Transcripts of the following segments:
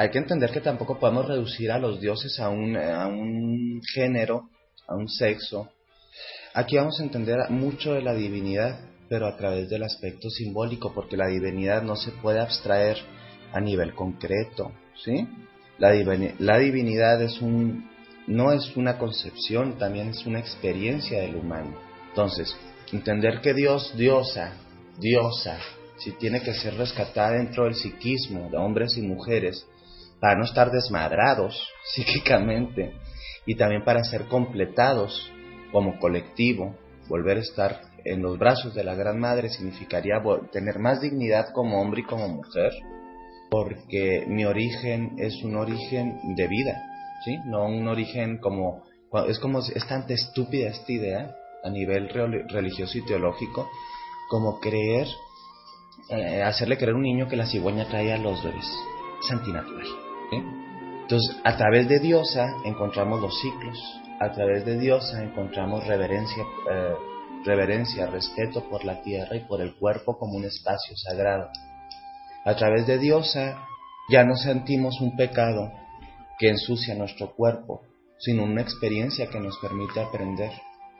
Hay que entender que tampoco podemos reducir a los dioses a un, a un género, a un sexo. Aquí vamos a entender mucho de la divinidad, pero a través del aspecto simbólico, porque la divinidad no se puede abstraer a nivel concreto, ¿sí? La, la divinidad es un, no es una concepción, también es una experiencia del humano. Entonces, entender que Dios, diosa, diosa, si tiene que ser rescatada dentro del psiquismo de hombres y mujeres, para no estar desmadrados psíquicamente y también para ser completados como colectivo, volver a estar en los brazos de la Gran Madre significaría tener más dignidad como hombre y como mujer, porque mi origen es un origen de vida, ¿sí? No un origen como es como es tan estúpida esta idea a nivel religioso y teológico como creer eh, hacerle creer a un niño que la cigüeña trae a los bebés. Es antinatural. Entonces, a través de Diosa encontramos los ciclos, a través de Diosa encontramos reverencia, eh, reverencia, respeto por la tierra y por el cuerpo como un espacio sagrado. A través de Diosa ya no sentimos un pecado que ensucia nuestro cuerpo, sino una experiencia que nos permite aprender.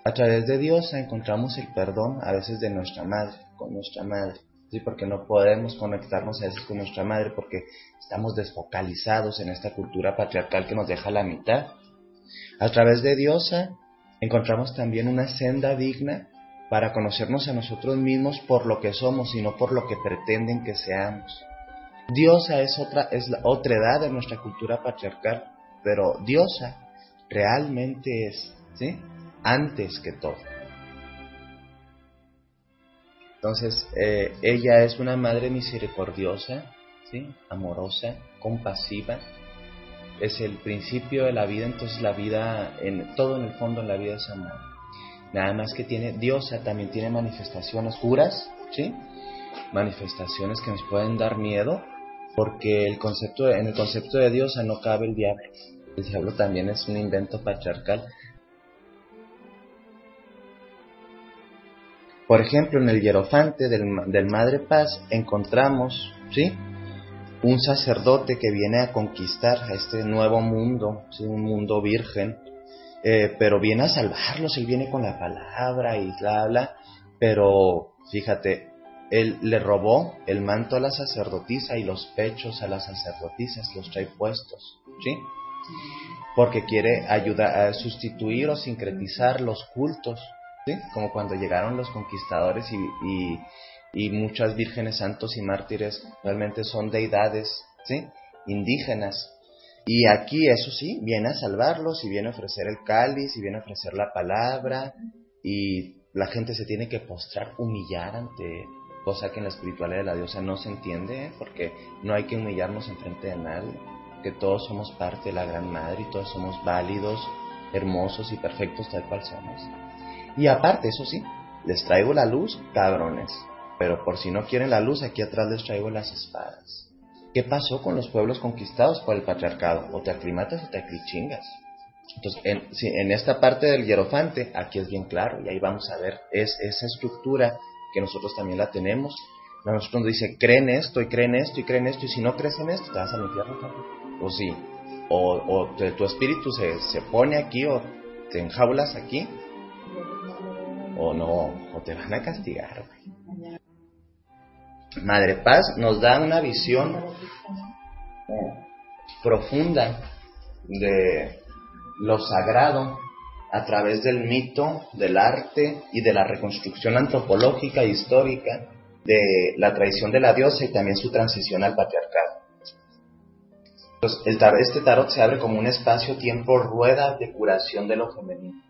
A través de Diosa encontramos el perdón a veces de nuestra madre, con nuestra madre. ¿Sí? porque no podemos conectarnos a veces con nuestra madre porque estamos desfocalizados en esta cultura patriarcal que nos deja la mitad. A través de Diosa encontramos también una senda digna para conocernos a nosotros mismos por lo que somos y no por lo que pretenden que seamos. Diosa es otra, es la otra edad de nuestra cultura patriarcal, pero Diosa realmente es, ¿sí? Antes que todo. Entonces, eh, ella es una madre misericordiosa, ¿sí? amorosa, compasiva. Es el principio de la vida, entonces la vida, en, todo en el fondo en la vida es amor. Nada más que tiene, diosa también tiene manifestaciones puras, ¿sí? manifestaciones que nos pueden dar miedo, porque el concepto, en el concepto de diosa no cabe el diablo. El diablo también es un invento patriarcal Por ejemplo, en el hierofante del, Madre Paz encontramos, ¿sí? Un sacerdote que viene a conquistar a este nuevo mundo, un mundo virgen, eh, pero viene a salvarlos, él viene con la palabra y bla, bla, pero fíjate, él le robó el manto a la sacerdotisa y los pechos a las sacerdotisas, los trae puestos, ¿sí? Porque quiere ayudar a sustituir o sincretizar los cultos como cuando llegaron los conquistadores y, y, muchas vírgenes santos y mártires realmente son deidades ¿sí? indígenas. Y aquí, eso sí, viene a salvarlos y viene a ofrecer el cáliz y viene a ofrecer la palabra y la gente se tiene que postrar, humillar ante cosa que en la espiritualidad de la diosa no se entiende, ¿eh? porque no hay que humillarnos en frente de nadie, que todos somos parte de la Gran Madre y todos somos válidos, hermosos y perfectos tal cual somos. Y aparte, eso sí, les traigo la luz, cabrones. Pero por si no quieren la luz, aquí atrás les traigo las espadas. ¿Qué pasó con los pueblos conquistados por el patriarcado? O te aclimatas o te aclichingas. Entonces, en, esta parte del hierofante, aquí es bien claro, y ahí vamos a ver, es esa estructura que nosotros también la tenemos. Nosotros nos dice, creen esto, y creen esto, y creen esto, y si no crees en esto, te vas al infierno. O sí, o, o tu espíritu se, se pone aquí, o te enjaulas aquí, o no, o te van a castigar. Madre Paz nos da una visión profunda de lo sagrado a través del mito, del arte y de la reconstrucción antropológica e histórica de la tradición de la diosa y también su transición al patriarcado. este tarot se abre como un espacio-tiempo rueda de curación de lo femenino.